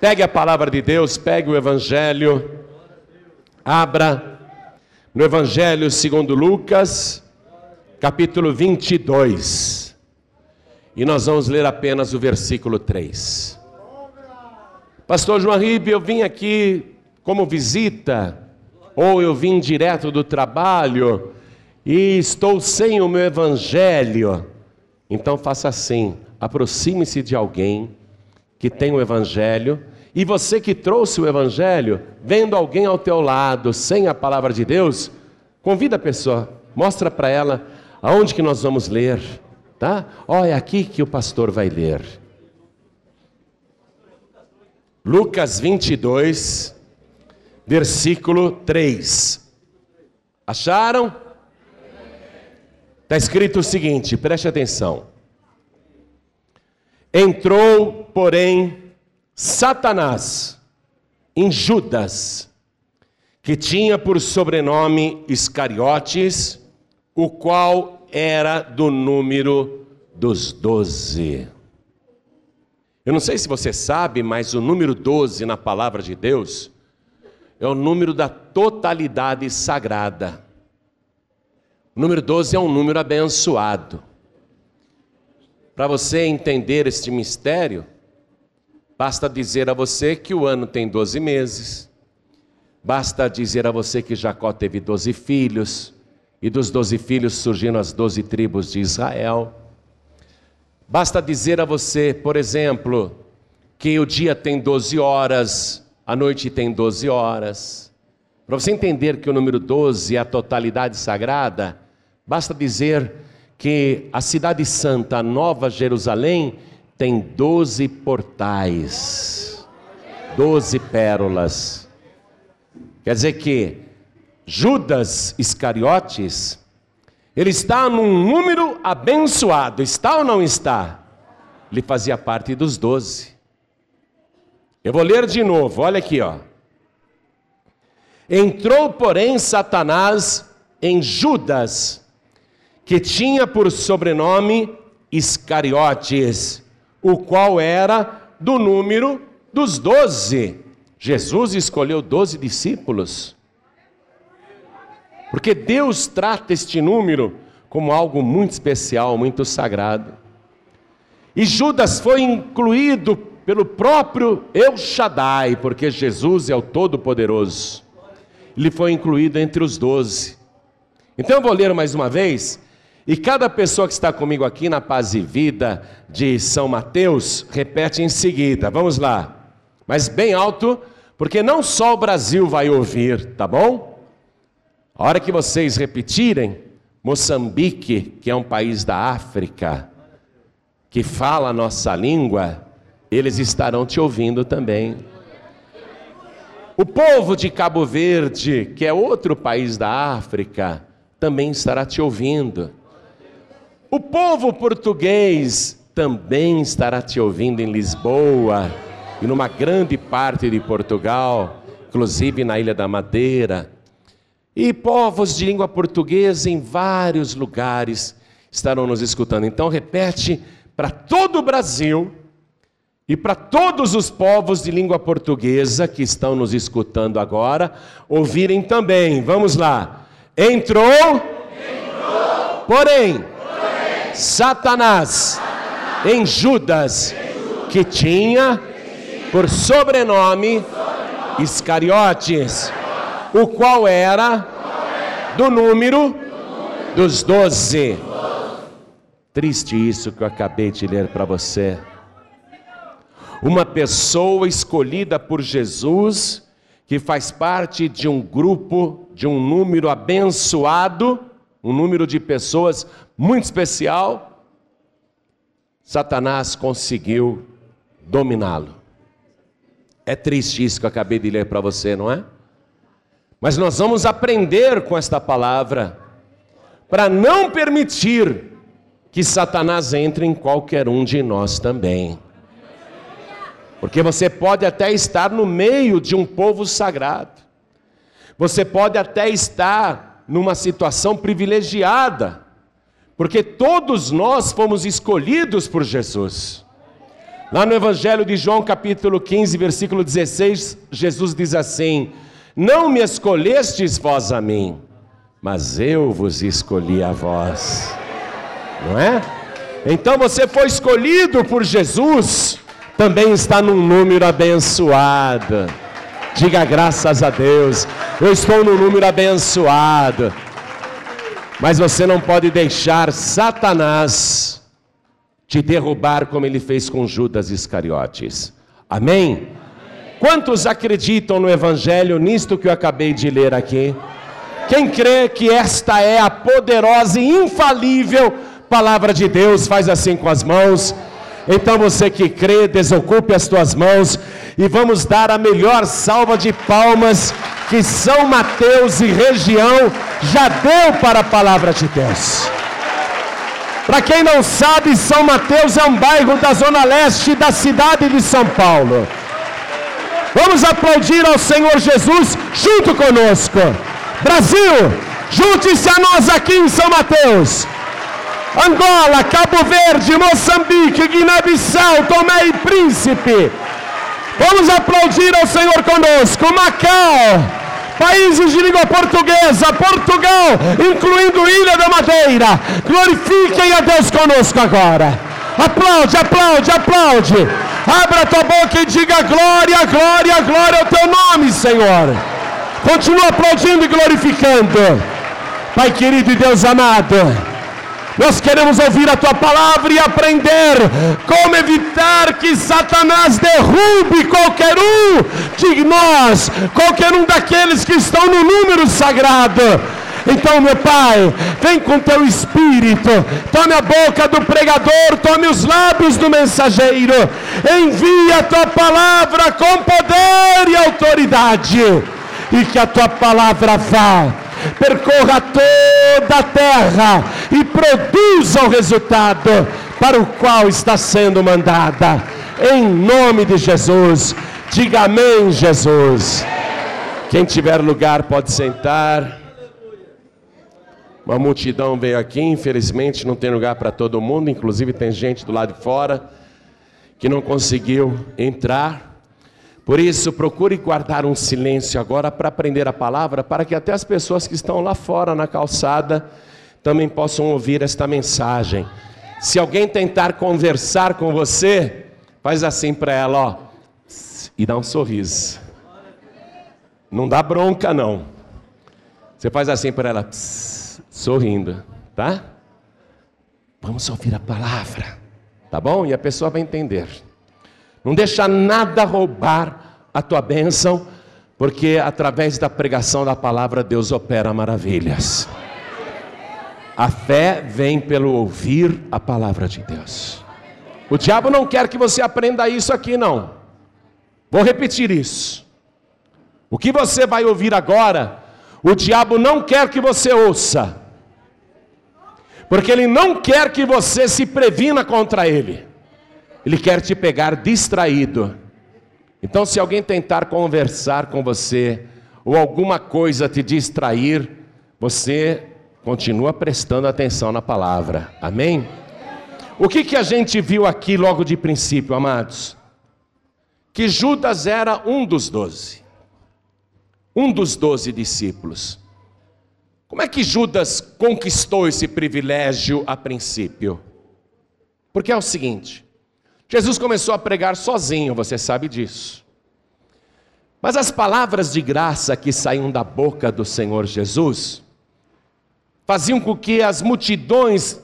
Pegue a palavra de Deus, pegue o Evangelho, abra no Evangelho segundo Lucas, capítulo 22. E nós vamos ler apenas o versículo 3. Pastor João Ribe, eu vim aqui como visita, ou eu vim direto do trabalho e estou sem o meu Evangelho. Então faça assim: aproxime-se de alguém que tem o Evangelho, e você que trouxe o Evangelho, vendo alguém ao teu lado sem a palavra de Deus, convida a pessoa, mostra para ela aonde que nós vamos ler, tá? Ó, é aqui que o pastor vai ler. Lucas 22, versículo 3. Acharam? Está escrito o seguinte, preste atenção. Entrou, porém, Satanás em Judas, que tinha por sobrenome Iscariotes, o qual era do número dos doze. Eu não sei se você sabe, mas o número 12 na palavra de Deus é o número da totalidade sagrada. O número 12 é um número abençoado. Para você entender este mistério, basta dizer a você que o ano tem 12 meses, basta dizer a você que Jacó teve 12 filhos, e dos 12 filhos surgiram as 12 tribos de Israel. Basta dizer a você, por exemplo, que o dia tem 12 horas, a noite tem 12 horas. Para você entender que o número 12 é a totalidade sagrada, basta dizer que a cidade santa, Nova Jerusalém, tem doze portais, doze pérolas. Quer dizer que Judas Iscariotes, ele está num número abençoado, está ou não está? Ele fazia parte dos doze. Eu vou ler de novo, olha aqui, ó. Entrou, porém, Satanás em Judas, que tinha por sobrenome Iscariotes, o qual era do número dos doze. Jesus escolheu doze discípulos, porque Deus trata este número como algo muito especial, muito sagrado. E Judas foi incluído pelo próprio El Shaddai, porque Jesus é o Todo-Poderoso. Ele foi incluído entre os doze. Então eu vou ler mais uma vez e cada pessoa que está comigo aqui na Paz e Vida de São Mateus, repete em seguida. Vamos lá. Mas bem alto, porque não só o Brasil vai ouvir, tá bom? A hora que vocês repetirem, Moçambique, que é um país da África, que fala a nossa língua, eles estarão te ouvindo também. O povo de Cabo Verde, que é outro país da África, também estará te ouvindo. O povo português também estará te ouvindo em Lisboa e numa grande parte de Portugal, inclusive na Ilha da Madeira. E povos de língua portuguesa em vários lugares estarão nos escutando. Então, repete para todo o Brasil e para todos os povos de língua portuguesa que estão nos escutando agora, ouvirem também. Vamos lá. Entrou, Entrou. porém Satanás em Judas, que tinha por sobrenome Iscariotes, o qual era do número dos doze. Triste isso que eu acabei de ler para você. Uma pessoa escolhida por Jesus, que faz parte de um grupo, de um número abençoado, um número de pessoas muito especial, Satanás conseguiu dominá-lo. É triste isso que eu acabei de ler para você, não é? Mas nós vamos aprender com esta palavra para não permitir que Satanás entre em qualquer um de nós também. Porque você pode até estar no meio de um povo sagrado, você pode até estar numa situação privilegiada, porque todos nós fomos escolhidos por Jesus. Lá no Evangelho de João, capítulo 15, versículo 16, Jesus diz assim: Não me escolhestes vós a mim, mas eu vos escolhi a vós. Não é? Então você foi escolhido por Jesus, também está num número abençoado. Diga graças a Deus, eu estou no número abençoado. Mas você não pode deixar Satanás te derrubar como ele fez com Judas Iscariotes. Amém? Amém? Quantos acreditam no Evangelho, nisto que eu acabei de ler aqui? Quem crê que esta é a poderosa e infalível palavra de Deus, faz assim com as mãos. Então você que crê, desocupe as tuas mãos e vamos dar a melhor salva de palmas que São Mateus e região já deu para a palavra de Deus. Para quem não sabe, São Mateus é um bairro da zona leste da cidade de São Paulo. Vamos aplaudir ao Senhor Jesus junto conosco. Brasil, junte-se a nós aqui em São Mateus. Angola, Cabo Verde, Moçambique, Guiné-Bissau, Tomé e Príncipe. Vamos aplaudir ao Senhor conosco. Macau, países de língua portuguesa, Portugal, incluindo Ilha da Madeira. Glorifiquem a Deus conosco agora. Aplaude, aplaude, aplaude. Abra tua boca e diga glória, glória, glória ao teu nome, Senhor. Continua aplaudindo e glorificando. Pai querido e Deus amado. Nós queremos ouvir a tua palavra e aprender como evitar que Satanás derrube qualquer um de nós, qualquer um daqueles que estão no número sagrado. Então, meu Pai, vem com teu espírito, tome a boca do pregador, tome os lábios do mensageiro, envia a tua palavra com poder e autoridade, e que a tua palavra vá percorra toda a terra e produza o resultado para o qual está sendo mandada. Em nome de Jesus, diga amém, Jesus. Quem tiver lugar pode sentar. Uma multidão veio aqui, infelizmente não tem lugar para todo mundo, inclusive tem gente do lado de fora que não conseguiu entrar. Por isso, procure guardar um silêncio agora para aprender a palavra, para que até as pessoas que estão lá fora na calçada também possam ouvir esta mensagem. Se alguém tentar conversar com você, faz assim para ela, ó, e dá um sorriso. Não dá bronca não. Você faz assim para ela, sorrindo, tá? Vamos ouvir a palavra, tá bom? E a pessoa vai entender. Não deixa nada roubar a tua bênção, porque através da pregação da palavra Deus opera maravilhas. A fé vem pelo ouvir a palavra de Deus. O diabo não quer que você aprenda isso aqui, não. Vou repetir isso. O que você vai ouvir agora, o diabo não quer que você ouça, porque ele não quer que você se previna contra ele. Ele quer te pegar distraído. Então, se alguém tentar conversar com você, ou alguma coisa te distrair, você continua prestando atenção na palavra. Amém? O que, que a gente viu aqui logo de princípio, amados? Que Judas era um dos doze. Um dos doze discípulos. Como é que Judas conquistou esse privilégio a princípio? Porque é o seguinte: Jesus começou a pregar sozinho, você sabe disso. Mas as palavras de graça que saíam da boca do Senhor Jesus faziam com que as multidões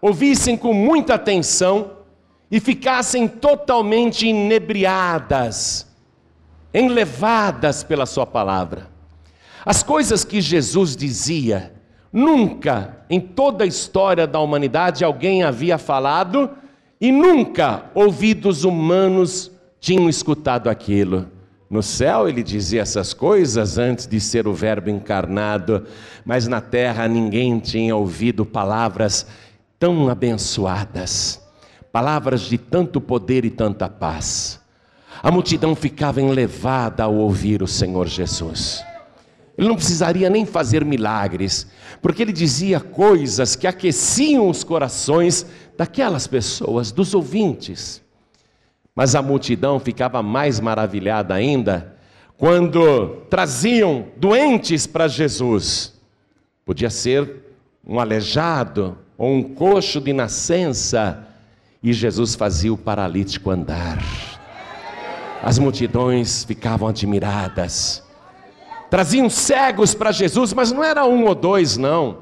ouvissem com muita atenção e ficassem totalmente inebriadas, enlevadas pela Sua palavra. As coisas que Jesus dizia, nunca em toda a história da humanidade alguém havia falado e nunca ouvidos humanos tinham escutado aquilo. No céu ele dizia essas coisas antes de ser o Verbo encarnado, mas na terra ninguém tinha ouvido palavras tão abençoadas, palavras de tanto poder e tanta paz. A multidão ficava enlevada ao ouvir o Senhor Jesus. Ele não precisaria nem fazer milagres, porque ele dizia coisas que aqueciam os corações daquelas pessoas, dos ouvintes. Mas a multidão ficava mais maravilhada ainda quando traziam doentes para Jesus. Podia ser um aleijado ou um coxo de nascença, e Jesus fazia o paralítico andar. As multidões ficavam admiradas. Traziam cegos para Jesus, mas não era um ou dois, não.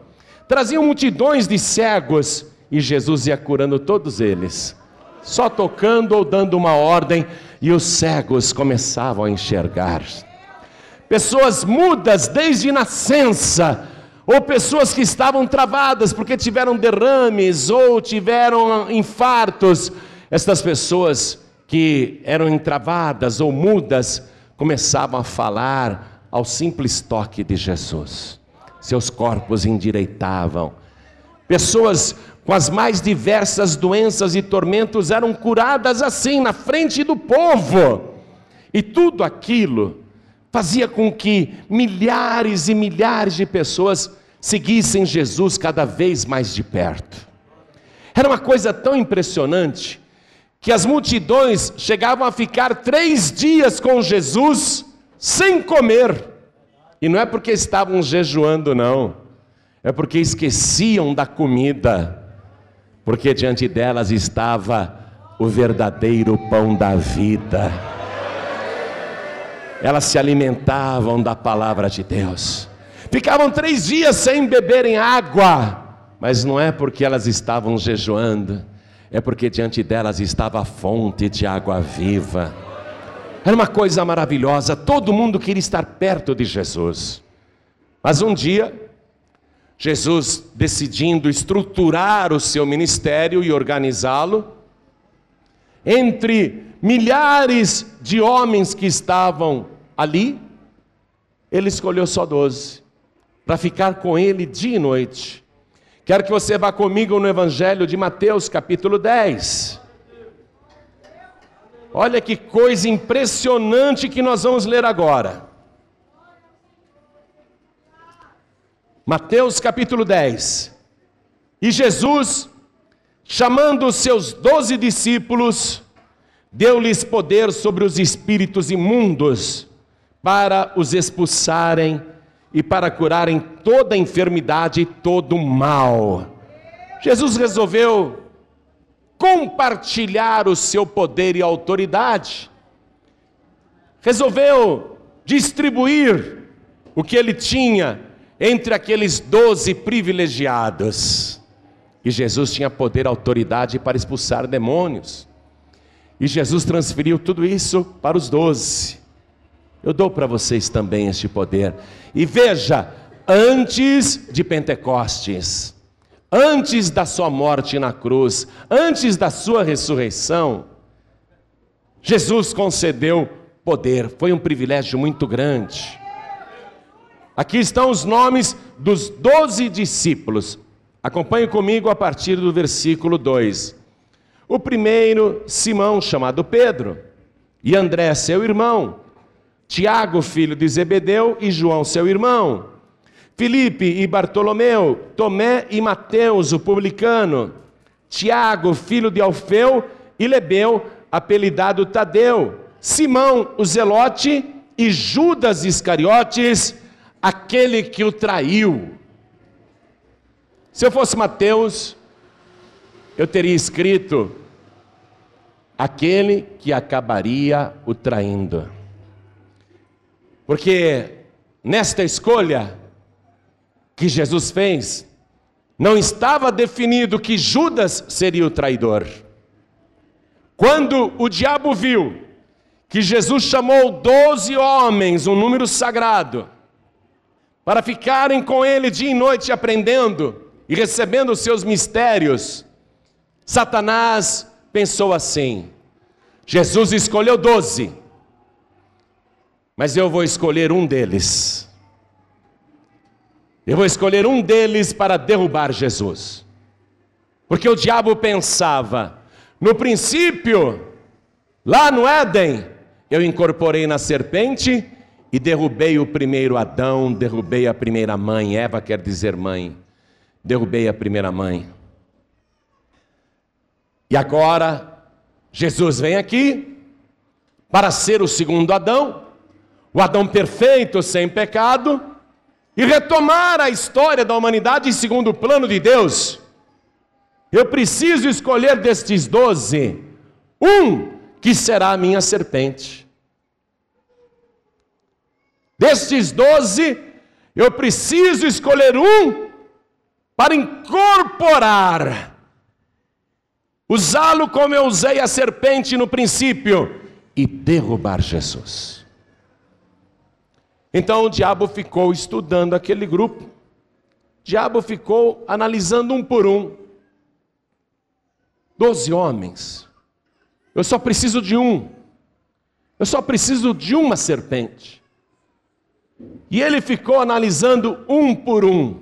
Traziam multidões de cegos e Jesus ia curando todos eles, só tocando ou dando uma ordem, e os cegos começavam a enxergar. Pessoas mudas desde nascença, ou pessoas que estavam travadas porque tiveram derrames ou tiveram infartos, estas pessoas que eram entravadas ou mudas começavam a falar ao simples toque de Jesus. Seus corpos endireitavam. Pessoas com as mais diversas doenças e tormentos eram curadas assim, na frente do povo. E tudo aquilo fazia com que milhares e milhares de pessoas seguissem Jesus cada vez mais de perto. Era uma coisa tão impressionante que as multidões chegavam a ficar três dias com Jesus sem comer. E não é porque estavam jejuando, não, é porque esqueciam da comida porque diante delas estava o verdadeiro pão da vida. Elas se alimentavam da palavra de Deus. Ficavam três dias sem beberem água, mas não é porque elas estavam jejuando, é porque diante delas estava a fonte de água viva. Era uma coisa maravilhosa, todo mundo queria estar perto de Jesus. Mas um dia, Jesus decidindo estruturar o seu ministério e organizá-lo, entre milhares de homens que estavam ali, ele escolheu só doze, para ficar com ele dia e noite. Quero que você vá comigo no Evangelho de Mateus, capítulo 10. Olha que coisa impressionante que nós vamos ler agora. Mateus capítulo 10. E Jesus, chamando os seus doze discípulos, deu-lhes poder sobre os espíritos imundos, para os expulsarem e para curarem toda enfermidade e todo mal. Jesus resolveu compartilhar o seu poder e autoridade, resolveu distribuir o que ele tinha entre aqueles doze privilegiados. E Jesus tinha poder e autoridade para expulsar demônios. E Jesus transferiu tudo isso para os doze. Eu dou para vocês também este poder. E veja, antes de Pentecostes, antes da sua morte na cruz, antes da sua ressurreição, Jesus concedeu poder. Foi um privilégio muito grande. Aqui estão os nomes dos doze discípulos. Acompanhe comigo a partir do versículo 2. O primeiro, Simão, chamado Pedro, e André, seu irmão, Tiago, filho de Zebedeu, e João, seu irmão, Filipe e Bartolomeu, Tomé e Mateus, o publicano, Tiago, filho de Alfeu, e Lebeu, apelidado Tadeu, Simão, o zelote, e Judas Iscariotes, aquele que o traiu. Se eu fosse Mateus, eu teria escrito aquele que acabaria o traindo. Porque nesta escolha que Jesus fez, não estava definido que Judas seria o traidor. Quando o diabo viu que Jesus chamou doze homens, um número sagrado, para ficarem com ele dia e noite aprendendo e recebendo os seus mistérios. Satanás pensou assim: Jesus escolheu doze, mas eu vou escolher um deles. Eu vou escolher um deles para derrubar Jesus. Porque o diabo pensava, no princípio, lá no Éden, eu incorporei na serpente e derrubei o primeiro Adão, derrubei a primeira mãe, Eva quer dizer mãe, derrubei a primeira mãe. E agora Jesus vem aqui para ser o segundo Adão, o Adão perfeito, sem pecado, e retomar a história da humanidade segundo o plano de Deus. Eu preciso escolher destes doze, um que será a minha serpente. Destes doze, eu preciso escolher um para incorporar, usá-lo como eu usei a serpente no princípio e derrubar Jesus. Então o diabo ficou estudando aquele grupo, o diabo ficou analisando um por um. Doze homens, eu só preciso de um, eu só preciso de uma serpente. E ele ficou analisando um por um.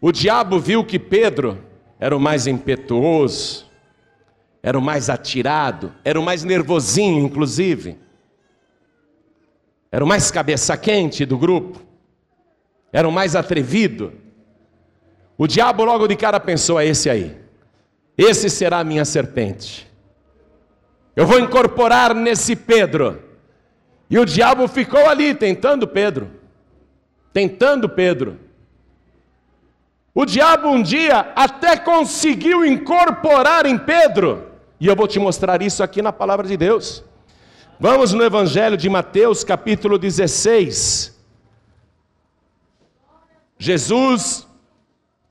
O diabo viu que Pedro era o mais impetuoso, era o mais atirado, era o mais nervosinho, inclusive. Era o mais cabeça quente do grupo. Era o mais atrevido. O diabo logo de cara pensou: é esse aí. Esse será a minha serpente. Eu vou incorporar nesse Pedro. E o diabo ficou ali tentando Pedro. Tentando Pedro. O diabo um dia até conseguiu incorporar em Pedro. E eu vou te mostrar isso aqui na palavra de Deus. Vamos no Evangelho de Mateus, capítulo 16. Jesus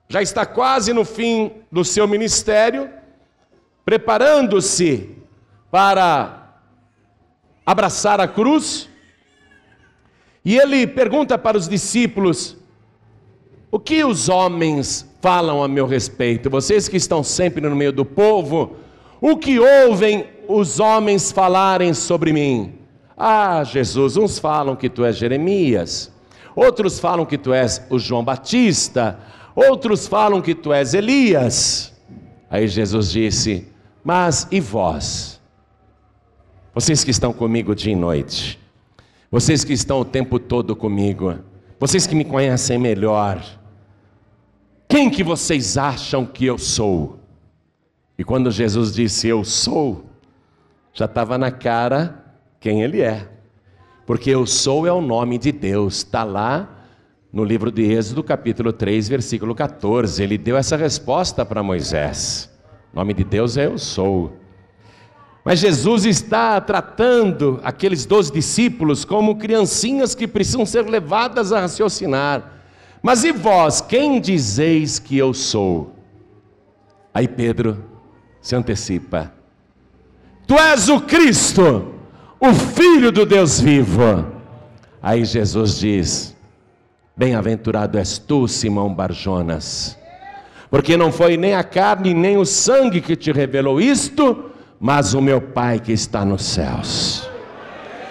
já está quase no fim do seu ministério, preparando-se para abraçar a cruz. E ele pergunta para os discípulos: O que os homens falam a meu respeito? Vocês que estão sempre no meio do povo, o que ouvem os homens falarem sobre mim? Ah, Jesus, uns falam que tu és Jeremias, outros falam que tu és o João Batista, outros falam que tu és Elias. Aí Jesus disse: Mas e vós? Vocês que estão comigo dia e noite, vocês que estão o tempo todo comigo, vocês que me conhecem melhor, quem que vocês acham que eu sou? E quando Jesus disse eu sou, já estava na cara quem ele é. Porque eu sou é o nome de Deus, está lá no livro de Êxodo, capítulo 3, versículo 14. Ele deu essa resposta para Moisés. O nome de Deus é eu sou. Mas Jesus está tratando aqueles doze discípulos como criancinhas que precisam ser levadas a raciocinar. Mas e vós, quem dizeis que eu sou? Aí Pedro se antecipa. Tu és o Cristo, o Filho do Deus vivo. Aí Jesus diz: Bem-aventurado és tu, Simão Barjonas, porque não foi nem a carne nem o sangue que te revelou isto, mas o meu Pai que está nos céus.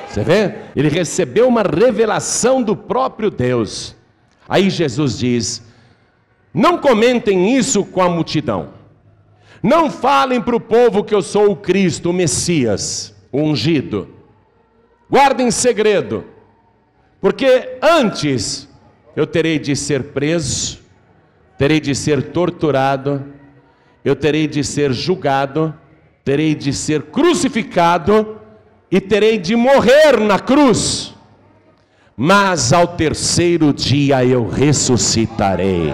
Você vê? Ele recebeu uma revelação do próprio Deus. Aí Jesus diz: Não comentem isso com a multidão. Não falem para o povo que eu sou o Cristo, o Messias, o ungido. Guardem segredo, porque antes eu terei de ser preso, terei de ser torturado, eu terei de ser julgado, terei de ser crucificado e terei de morrer na cruz. Mas ao terceiro dia eu ressuscitarei.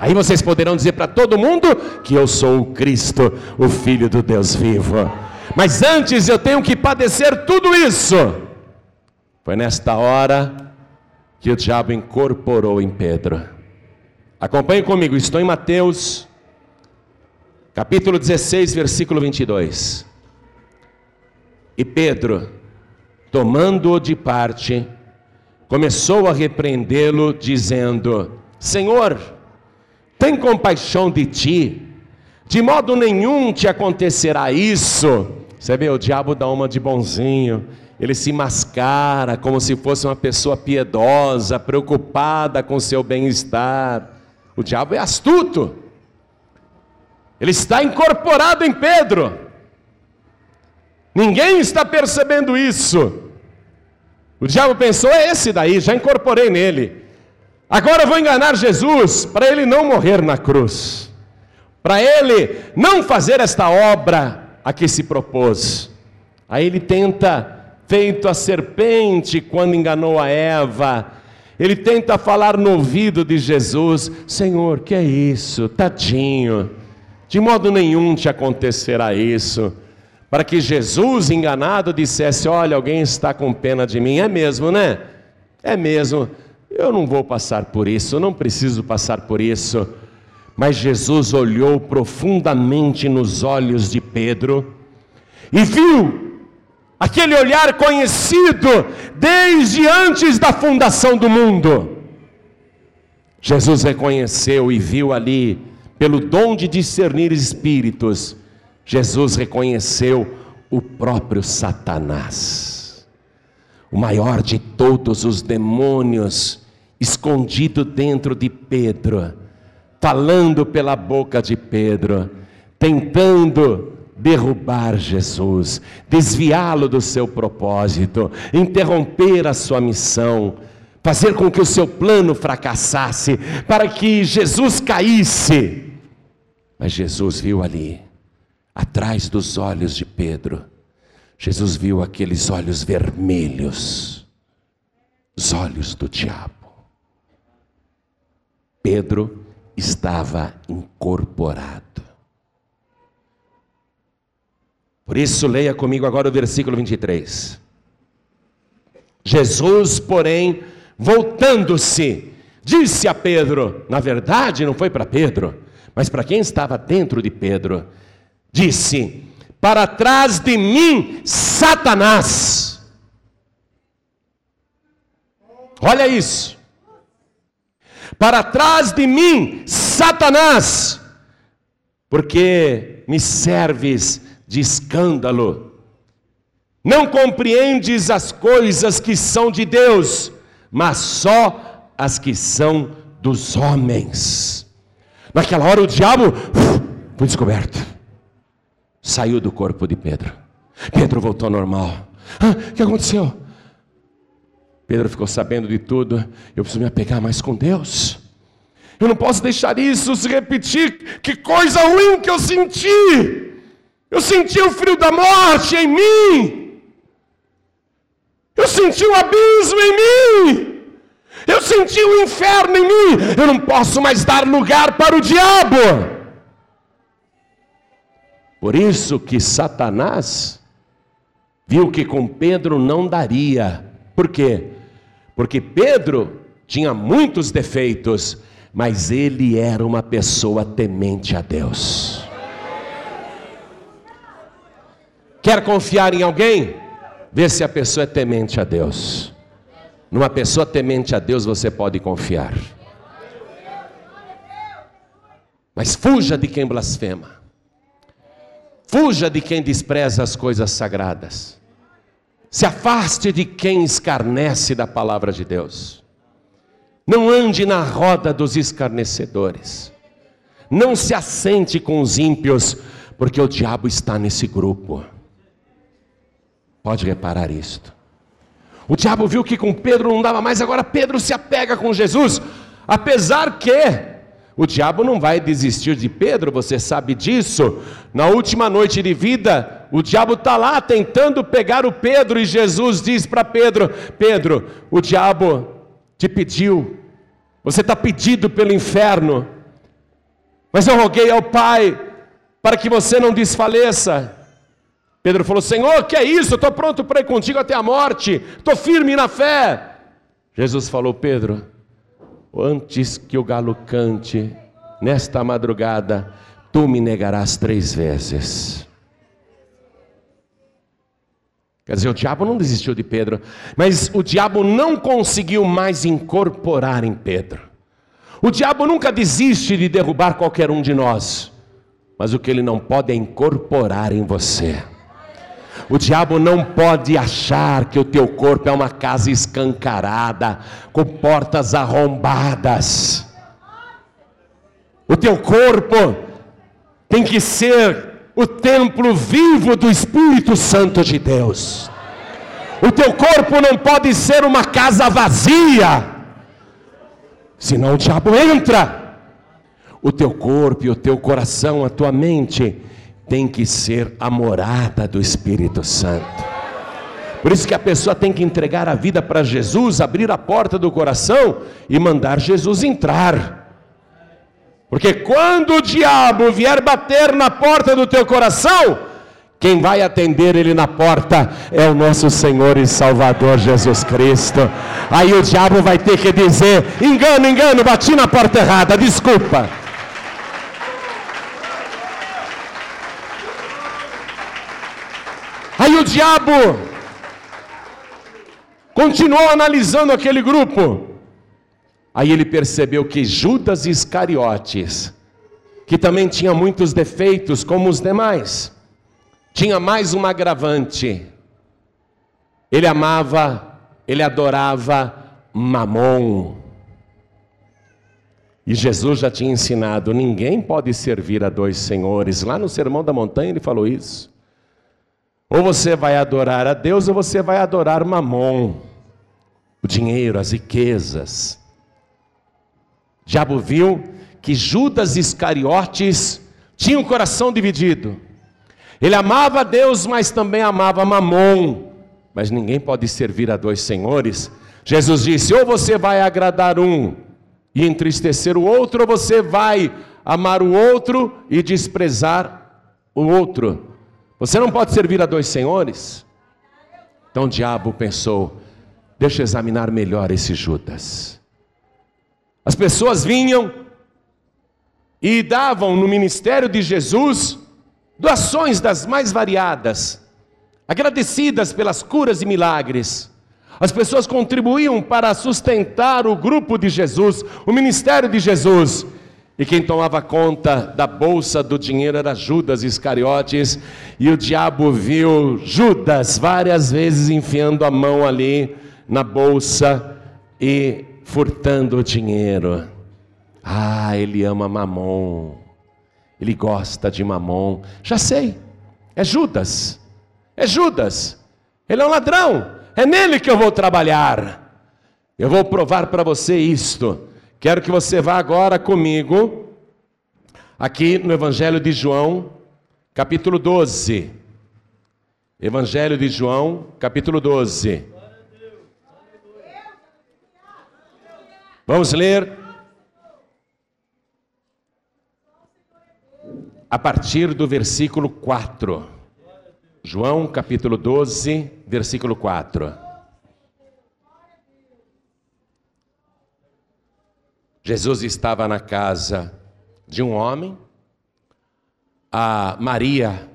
Aí vocês poderão dizer para todo mundo que eu sou o Cristo, o Filho do Deus vivo. Mas antes eu tenho que padecer tudo isso. Foi nesta hora que o diabo incorporou em Pedro. Acompanhe comigo, estou em Mateus, capítulo 16, versículo 22. E Pedro, tomando-o de parte, começou a repreendê-lo, dizendo: Senhor, tem compaixão de ti, de modo nenhum te acontecerá isso. Você vê, o diabo dá uma de bonzinho, ele se mascara como se fosse uma pessoa piedosa, preocupada com seu bem-estar. O diabo é astuto, ele está incorporado em Pedro, ninguém está percebendo isso. O diabo pensou: é esse daí, já incorporei nele. Agora eu vou enganar Jesus para ele não morrer na cruz. para ele não fazer esta obra a que se propôs. Aí ele tenta, feito a serpente quando enganou a Eva, ele tenta falar no ouvido de Jesus: Senhor, que é isso? Tadinho, de modo nenhum te acontecerá isso. Para que Jesus, enganado, dissesse: Olha, alguém está com pena de mim. É mesmo, né? É mesmo. Eu não vou passar por isso, não preciso passar por isso. Mas Jesus olhou profundamente nos olhos de Pedro e viu aquele olhar conhecido desde antes da fundação do mundo. Jesus reconheceu e viu ali, pelo dom de discernir espíritos, Jesus reconheceu o próprio Satanás, o maior de todos os demônios, escondido dentro de Pedro, falando pela boca de Pedro, tentando derrubar Jesus, desviá-lo do seu propósito, interromper a sua missão, fazer com que o seu plano fracassasse, para que Jesus caísse. Mas Jesus viu ali atrás dos olhos de Pedro, Jesus viu aqueles olhos vermelhos, os olhos do diabo. Pedro estava incorporado. Por isso, leia comigo agora o versículo 23. Jesus, porém, voltando-se, disse a Pedro: na verdade, não foi para Pedro, mas para quem estava dentro de Pedro: disse: Para trás de mim, Satanás. Olha isso. Para trás de mim, Satanás, porque me serves de escândalo. Não compreendes as coisas que são de Deus, mas só as que são dos homens. Naquela hora o diabo foi descoberto saiu do corpo de Pedro. Pedro voltou ao normal. Ah, o que aconteceu? Pedro ficou sabendo de tudo. Eu preciso me apegar mais com Deus. Eu não posso deixar isso se repetir. Que coisa ruim que eu senti. Eu senti o frio da morte em mim. Eu senti o abismo em mim. Eu senti o inferno em mim. Eu não posso mais dar lugar para o diabo. Por isso que Satanás viu que com Pedro não daria. Por quê? Porque Pedro tinha muitos defeitos, mas ele era uma pessoa temente a Deus. Quer confiar em alguém? Vê se a pessoa é temente a Deus. Numa pessoa temente a Deus você pode confiar. Mas fuja de quem blasfema. Fuja de quem despreza as coisas sagradas. Se afaste de quem escarnece da palavra de Deus. Não ande na roda dos escarnecedores. Não se assente com os ímpios, porque o diabo está nesse grupo. Pode reparar isto. O diabo viu que com Pedro não dava mais, agora Pedro se apega com Jesus, apesar que o diabo não vai desistir de Pedro, você sabe disso. Na última noite de vida, o diabo está lá tentando pegar o Pedro, e Jesus diz para Pedro: Pedro, o diabo te pediu, você está pedido pelo inferno, mas eu roguei ao Pai para que você não desfaleça. Pedro falou: Senhor, que é isso? Eu estou pronto para ir contigo até a morte, estou firme na fé. Jesus falou: Pedro, antes que o galo cante, nesta madrugada, tu me negarás três vezes. Quer dizer, o diabo não desistiu de Pedro, mas o diabo não conseguiu mais incorporar em Pedro. O diabo nunca desiste de derrubar qualquer um de nós, mas o que ele não pode é incorporar em você. O diabo não pode achar que o teu corpo é uma casa escancarada, com portas arrombadas. O teu corpo tem que ser o templo vivo do Espírito Santo de Deus. O teu corpo não pode ser uma casa vazia, senão o diabo entra. o teu corpo e o teu coração, a tua mente, tem que ser a morada do Espírito Santo. Por isso que a pessoa tem que entregar a vida para Jesus, abrir a porta do coração e mandar Jesus entrar. Porque quando o diabo vier bater na porta do teu coração, quem vai atender ele na porta é o nosso Senhor e Salvador Jesus Cristo. Aí o diabo vai ter que dizer: engano, engano, bati na porta errada, desculpa. Aí o diabo continuou analisando aquele grupo. Aí ele percebeu que Judas Iscariotes, que também tinha muitos defeitos como os demais, tinha mais um agravante. Ele amava, ele adorava Mamon. E Jesus já tinha ensinado: ninguém pode servir a dois senhores. Lá no Sermão da Montanha ele falou isso. Ou você vai adorar a Deus ou você vai adorar Mamon, o dinheiro, as riquezas. O diabo viu que Judas Iscariotes tinha um coração dividido. Ele amava Deus, mas também amava Mamon. Mas ninguém pode servir a dois senhores. Jesus disse: ou você vai agradar um e entristecer o outro, ou você vai amar o outro e desprezar o outro. Você não pode servir a dois senhores. Então o diabo pensou: deixa eu examinar melhor esse Judas. As pessoas vinham e davam no ministério de Jesus doações das mais variadas, agradecidas pelas curas e milagres. As pessoas contribuíam para sustentar o grupo de Jesus, o ministério de Jesus. E quem tomava conta da bolsa do dinheiro era Judas Iscariotes, e o diabo viu Judas várias vezes enfiando a mão ali na bolsa e furtando o dinheiro. Ah, ele ama Mamon. Ele gosta de Mamon. Já sei. É Judas. É Judas. Ele é um ladrão. É nele que eu vou trabalhar. Eu vou provar para você isto. Quero que você vá agora comigo aqui no Evangelho de João, capítulo 12. Evangelho de João, capítulo 12. Vamos ler a partir do versículo 4. João capítulo 12, versículo 4. Jesus estava na casa de um homem, a Maria,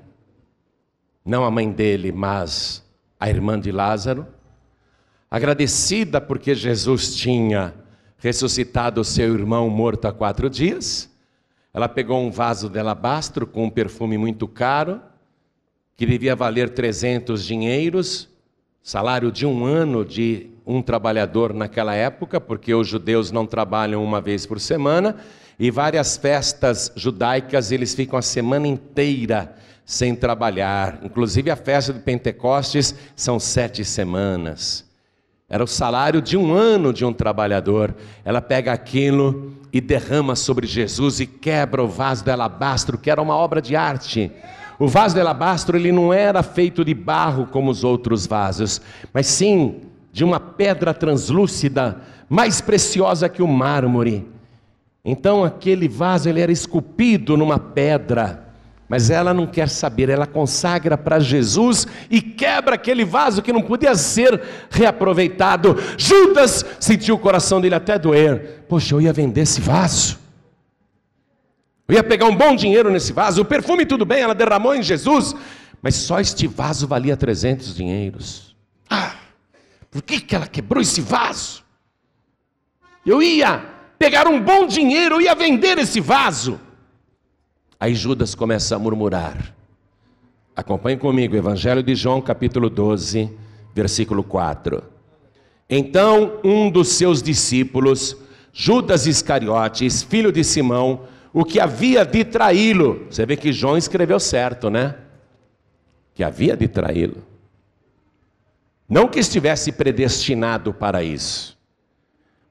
não a mãe dele, mas a irmã de Lázaro, agradecida porque Jesus tinha ressuscitado o seu irmão morto há quatro dias. Ela pegou um vaso de alabastro com um perfume muito caro, que devia valer 300 dinheiros, salário de um ano de um trabalhador naquela época, porque os judeus não trabalham uma vez por semana, e várias festas judaicas eles ficam a semana inteira sem trabalhar. Inclusive a festa de Pentecostes são sete semanas. Era o salário de um ano de um trabalhador. Ela pega aquilo e derrama sobre Jesus e quebra o vaso de alabastro, que era uma obra de arte. O vaso de alabastro ele não era feito de barro como os outros vasos, mas sim de uma pedra translúcida, mais preciosa que o mármore. Então aquele vaso ele era esculpido numa pedra. Mas ela não quer saber, ela consagra para Jesus e quebra aquele vaso que não podia ser reaproveitado. Judas sentiu o coração dele até doer. Poxa, eu ia vender esse vaso. Eu ia pegar um bom dinheiro nesse vaso. O perfume, tudo bem, ela derramou em Jesus, mas só este vaso valia 300 dinheiros. Ah, por que, que ela quebrou esse vaso? Eu ia pegar um bom dinheiro, eu ia vender esse vaso. Aí Judas começa a murmurar. Acompanhe comigo, Evangelho de João, capítulo 12, versículo 4. Então um dos seus discípulos, Judas Iscariotes, filho de Simão, o que havia de traí-lo. Você vê que João escreveu certo, né? Que havia de traí-lo. Não que estivesse predestinado para isso.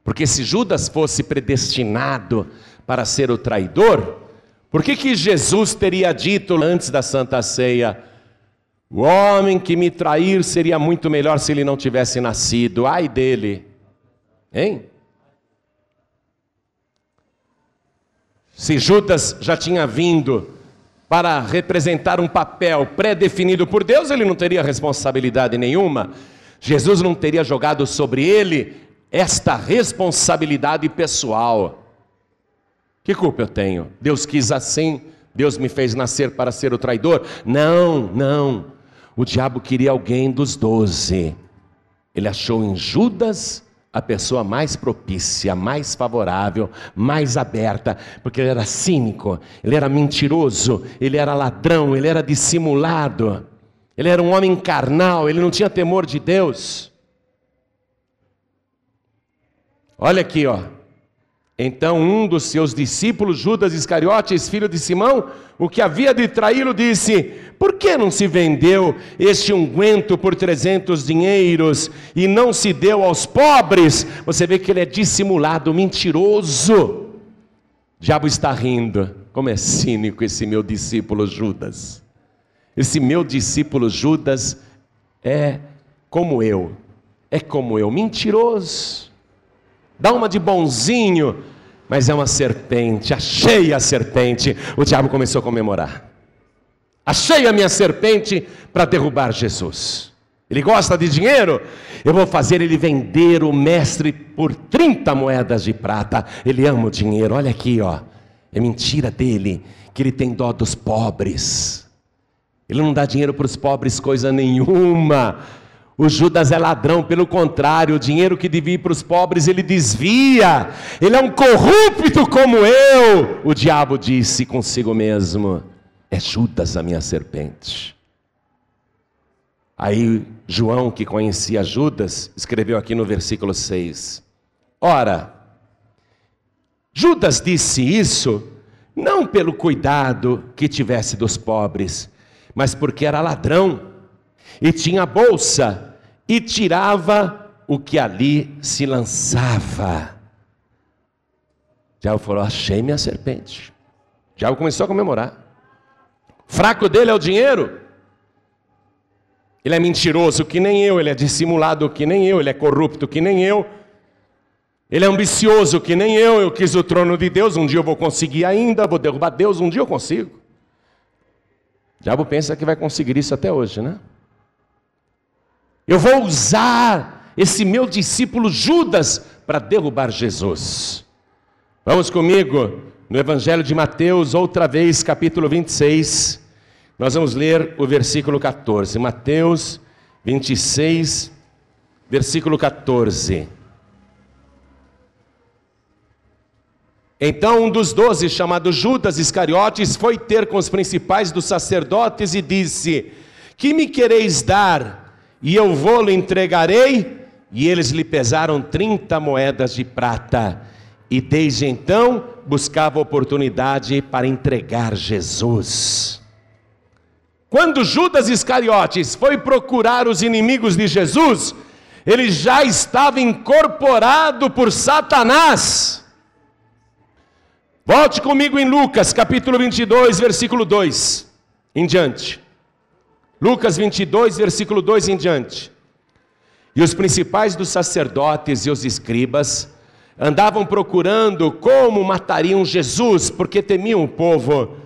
Porque se Judas fosse predestinado para ser o traidor, por que, que Jesus teria dito antes da Santa Ceia: o homem que me trair seria muito melhor se ele não tivesse nascido? Ai dele, hein? Se Judas já tinha vindo para representar um papel pré-definido por Deus, ele não teria responsabilidade nenhuma. Jesus não teria jogado sobre ele esta responsabilidade pessoal. Que culpa eu tenho? Deus quis assim, Deus me fez nascer para ser o traidor? Não, não. O diabo queria alguém dos doze. Ele achou em Judas a pessoa mais propícia, mais favorável, mais aberta, porque ele era cínico, ele era mentiroso, ele era ladrão, ele era dissimulado, ele era um homem carnal, ele não tinha temor de Deus. Olha aqui, ó. Então um dos seus discípulos, Judas Iscariotes, filho de Simão, o que havia de traí-lo, disse: Por que não se vendeu este unguento por trezentos dinheiros e não se deu aos pobres? Você vê que ele é dissimulado, mentiroso. O diabo está rindo. Como é cínico esse meu discípulo Judas. Esse meu discípulo Judas é como eu, é como eu, mentiroso dá uma de bonzinho, mas é uma serpente. Achei a serpente. O diabo começou a comemorar. Achei a minha serpente para derrubar Jesus. Ele gosta de dinheiro? Eu vou fazer ele vender o mestre por 30 moedas de prata. Ele ama o dinheiro. Olha aqui, ó. É mentira dele que ele tem dó dos pobres. Ele não dá dinheiro para os pobres coisa nenhuma. O Judas é ladrão, pelo contrário, o dinheiro que devia para os pobres ele desvia. Ele é um corrupto como eu. O diabo disse consigo mesmo: É Judas a minha serpente. Aí João, que conhecia Judas, escreveu aqui no versículo 6: Ora, Judas disse isso não pelo cuidado que tivesse dos pobres, mas porque era ladrão e tinha bolsa e tirava o que ali se lançava. Diabo falou: Achei minha serpente. Diabo começou a comemorar. Fraco dele é o dinheiro. Ele é mentiroso que nem eu, ele é dissimulado que nem eu, ele é corrupto que nem eu. Ele é ambicioso que nem eu, eu quis o trono de Deus, um dia eu vou conseguir ainda, vou derrubar Deus, um dia eu consigo. O diabo pensa que vai conseguir isso até hoje, né? Eu vou usar esse meu discípulo Judas para derrubar Jesus. Vamos comigo no Evangelho de Mateus, outra vez, capítulo 26. Nós vamos ler o versículo 14. Mateus 26, versículo 14. Então um dos doze, chamado Judas Iscariotes, foi ter com os principais dos sacerdotes e disse: Que me quereis dar? e eu vou-lhe entregarei. E eles lhe pesaram 30 moedas de prata. E desde então buscava oportunidade para entregar Jesus. Quando Judas Iscariotes foi procurar os inimigos de Jesus, ele já estava incorporado por Satanás. Volte comigo em Lucas, capítulo 22, versículo 2 em diante. Lucas 22, versículo 2 em diante. E os principais dos sacerdotes e os escribas andavam procurando como matariam Jesus, porque temiam o povo.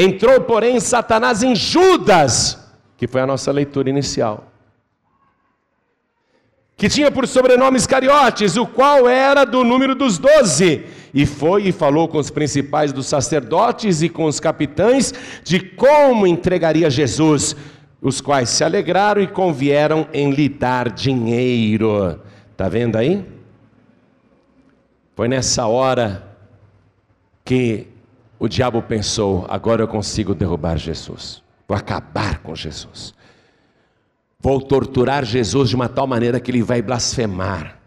Entrou, porém, Satanás em Judas, que foi a nossa leitura inicial, que tinha por sobrenome Iscariotes, o qual era do número dos doze. E foi e falou com os principais dos sacerdotes e com os capitães de como entregaria Jesus os quais se alegraram e convieram em lhe dar dinheiro. Está vendo aí? Foi nessa hora que o diabo pensou: agora eu consigo derrubar Jesus, vou acabar com Jesus, vou torturar Jesus de uma tal maneira que ele vai blasfemar.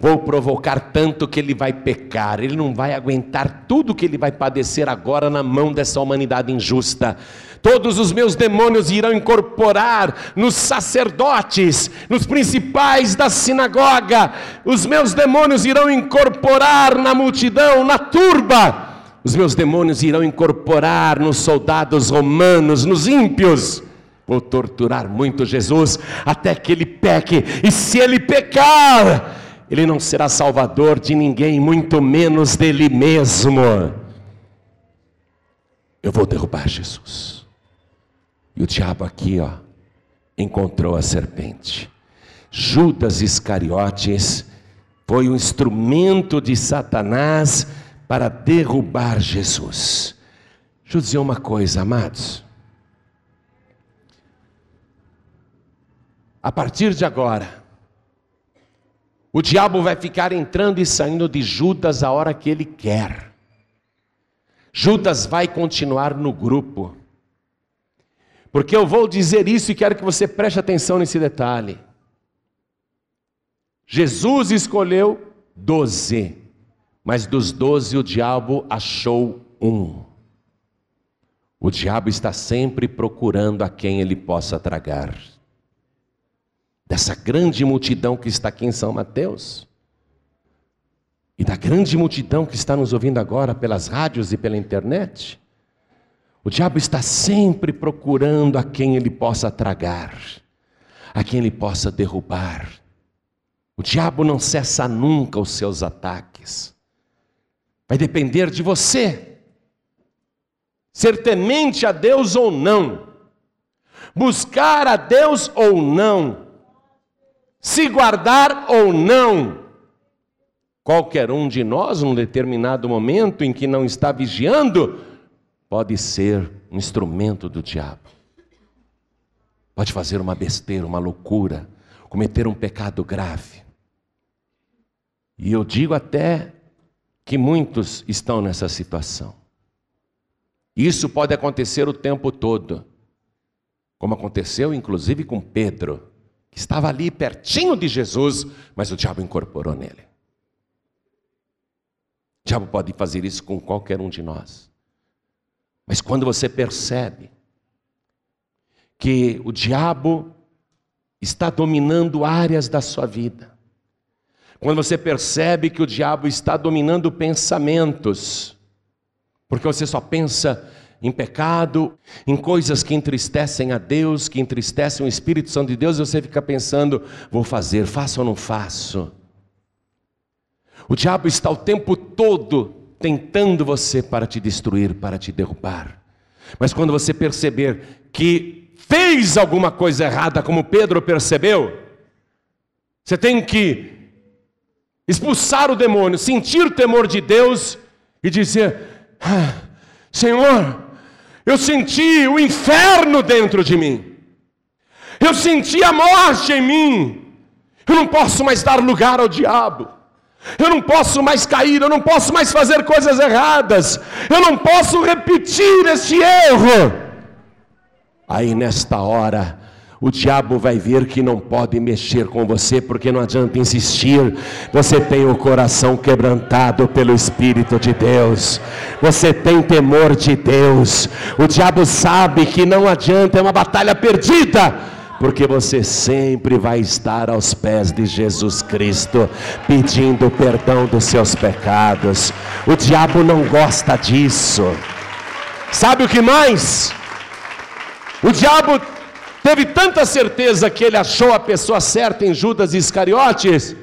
Vou provocar tanto que ele vai pecar, ele não vai aguentar tudo que ele vai padecer agora na mão dessa humanidade injusta. Todos os meus demônios irão incorporar nos sacerdotes, nos principais da sinagoga. Os meus demônios irão incorporar na multidão, na turba. Os meus demônios irão incorporar nos soldados romanos, nos ímpios. Vou torturar muito Jesus até que ele peque, e se ele pecar, ele não será salvador de ninguém, muito menos dele mesmo. Eu vou derrubar Jesus. E o diabo aqui, ó, encontrou a serpente. Judas Iscariotes foi o instrumento de Satanás para derrubar Jesus. Deixa eu dizer uma coisa, amados. A partir de agora, o diabo vai ficar entrando e saindo de Judas a hora que ele quer. Judas vai continuar no grupo. Porque eu vou dizer isso e quero que você preste atenção nesse detalhe. Jesus escolheu doze, mas dos doze o diabo achou um. O diabo está sempre procurando a quem ele possa tragar. Dessa grande multidão que está aqui em São Mateus, e da grande multidão que está nos ouvindo agora pelas rádios e pela internet, o diabo está sempre procurando a quem ele possa tragar, a quem ele possa derrubar. O diabo não cessa nunca os seus ataques. Vai depender de você. Ser temente a Deus ou não. Buscar a Deus ou não. Se guardar ou não. Qualquer um de nós, num determinado momento em que não está vigiando, pode ser um instrumento do diabo. Pode fazer uma besteira, uma loucura, cometer um pecado grave. E eu digo até que muitos estão nessa situação. Isso pode acontecer o tempo todo, como aconteceu inclusive com Pedro, que estava ali pertinho de Jesus, mas o diabo incorporou nele. O diabo pode fazer isso com qualquer um de nós. Mas quando você percebe que o diabo está dominando áreas da sua vida, quando você percebe que o diabo está dominando pensamentos, porque você só pensa em pecado, em coisas que entristecem a Deus, que entristecem o Espírito Santo de Deus, e você fica pensando: vou fazer, faço ou não faço? O diabo está o tempo todo tentando você para te destruir, para te derrubar. Mas quando você perceber que fez alguma coisa errada, como Pedro percebeu, você tem que expulsar o demônio, sentir o temor de Deus e dizer: ah, Senhor, eu senti o inferno dentro de mim, eu senti a morte em mim, eu não posso mais dar lugar ao diabo. Eu não posso mais cair, eu não posso mais fazer coisas erradas, eu não posso repetir este erro. Aí nesta hora, o diabo vai ver que não pode mexer com você, porque não adianta insistir. Você tem o coração quebrantado pelo Espírito de Deus, você tem temor de Deus. O diabo sabe que não adianta, é uma batalha perdida porque você sempre vai estar aos pés de Jesus Cristo, pedindo perdão dos seus pecados. O diabo não gosta disso. Sabe o que mais? O diabo teve tanta certeza que ele achou a pessoa certa em Judas Iscariotes,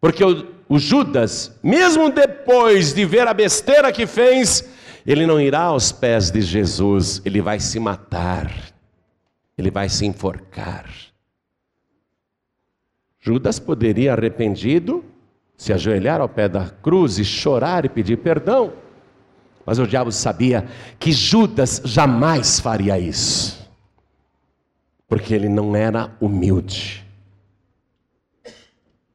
porque o, o Judas, mesmo depois de ver a besteira que fez, ele não irá aos pés de Jesus, ele vai se matar, ele vai se enforcar. Judas poderia, arrependido, se ajoelhar ao pé da cruz e chorar e pedir perdão, mas o diabo sabia que Judas jamais faria isso porque ele não era humilde.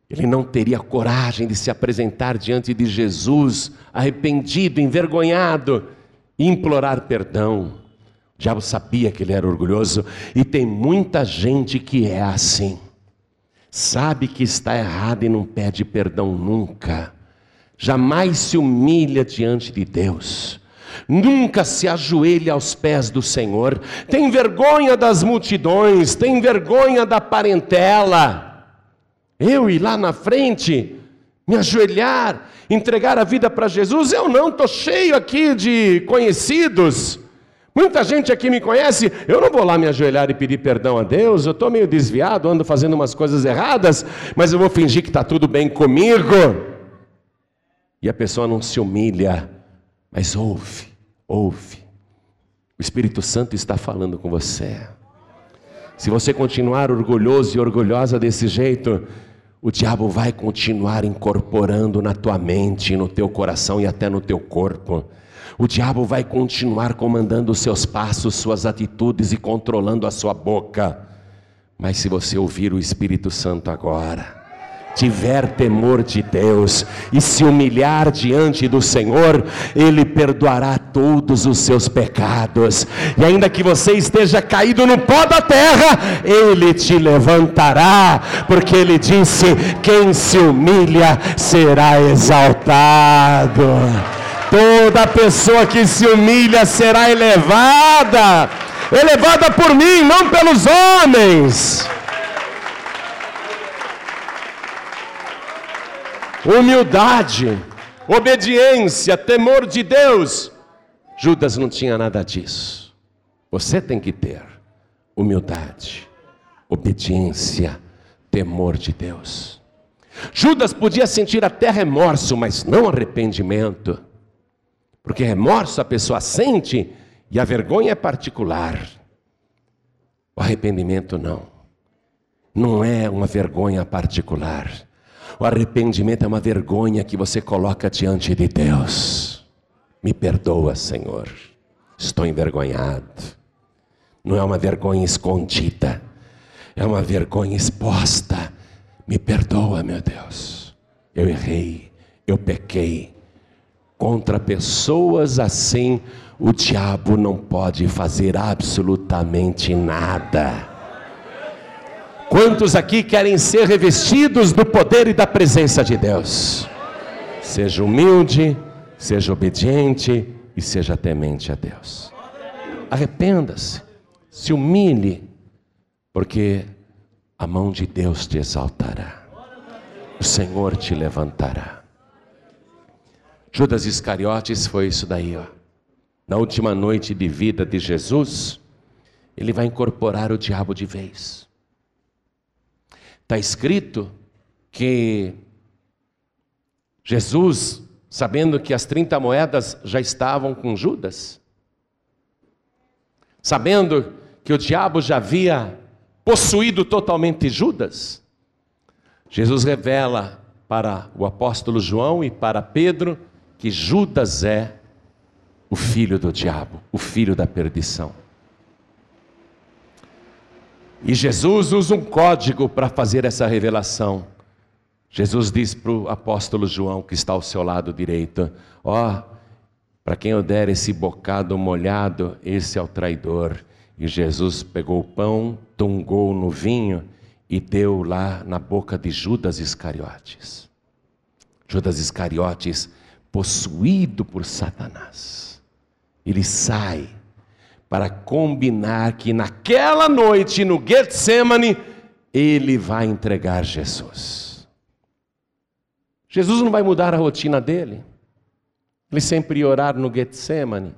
Ele não teria coragem de se apresentar diante de Jesus, arrependido, envergonhado, e implorar perdão. O diabo sabia que ele era orgulhoso, e tem muita gente que é assim. Sabe que está errado e não pede perdão nunca. Jamais se humilha diante de Deus nunca se ajoelha aos pés do Senhor, tem vergonha das multidões, tem vergonha da parentela. Eu ir lá na frente, me ajoelhar, entregar a vida para Jesus. Eu não, estou cheio aqui de conhecidos. Muita gente aqui me conhece, eu não vou lá me ajoelhar e pedir perdão a Deus, eu estou meio desviado, ando fazendo umas coisas erradas, mas eu vou fingir que está tudo bem comigo. E a pessoa não se humilha, mas ouve, ouve. O Espírito Santo está falando com você. Se você continuar orgulhoso e orgulhosa desse jeito, o diabo vai continuar incorporando na tua mente, no teu coração e até no teu corpo. O diabo vai continuar comandando os seus passos, suas atitudes e controlando a sua boca. Mas se você ouvir o Espírito Santo agora, tiver temor de Deus e se humilhar diante do Senhor, Ele perdoará todos os seus pecados, e ainda que você esteja caído no pó da terra, Ele te levantará, porque Ele disse: quem se humilha será exaltado. Toda pessoa que se humilha será elevada, elevada por mim, não pelos homens. Humildade, obediência, temor de Deus. Judas não tinha nada disso. Você tem que ter humildade, obediência, temor de Deus. Judas podia sentir até remorso, mas não arrependimento. Porque remorso a pessoa sente e a vergonha é particular. O arrependimento não. Não é uma vergonha particular. O arrependimento é uma vergonha que você coloca diante de Deus. Me perdoa, Senhor. Estou envergonhado. Não é uma vergonha escondida, é uma vergonha exposta. Me perdoa, meu Deus. Eu errei, eu pequei. Contra pessoas assim, o diabo não pode fazer absolutamente nada. Quantos aqui querem ser revestidos do poder e da presença de Deus? Seja humilde, seja obediente e seja temente a Deus. Arrependa-se, se humilhe, porque a mão de Deus te exaltará, o Senhor te levantará. Judas Iscariotes foi isso daí, ó. Na última noite de vida de Jesus, ele vai incorporar o diabo de vez. Está escrito que Jesus, sabendo que as 30 moedas já estavam com Judas, sabendo que o diabo já havia possuído totalmente Judas, Jesus revela para o apóstolo João e para Pedro que Judas é o filho do diabo, o filho da perdição. E Jesus usa um código para fazer essa revelação. Jesus diz para o apóstolo João, que está ao seu lado direito: Ó, oh, para quem eu der esse bocado molhado, esse é o traidor. E Jesus pegou o pão, tungou no vinho e deu lá na boca de Judas Iscariotes. Judas Iscariotes, possuído por Satanás, ele sai para combinar que naquela noite no Getsemane ele vai entregar Jesus. Jesus não vai mudar a rotina dele. Ele sempre ia orar no Getsemane.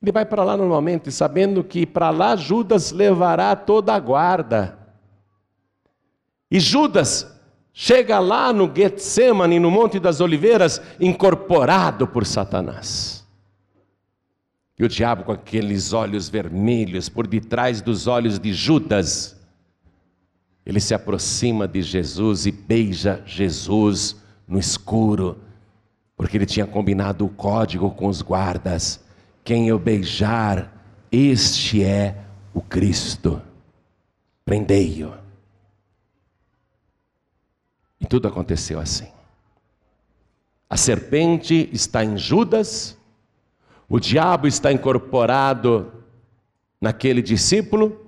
Ele vai para lá normalmente, sabendo que para lá Judas levará toda a guarda. E Judas chega lá no Getsemane, no Monte das Oliveiras, incorporado por Satanás. E o diabo, com aqueles olhos vermelhos por detrás dos olhos de Judas, ele se aproxima de Jesus e beija Jesus no escuro, porque ele tinha combinado o código com os guardas: quem eu beijar, este é o Cristo. Prendei-o. E tudo aconteceu assim. A serpente está em Judas, o diabo está incorporado naquele discípulo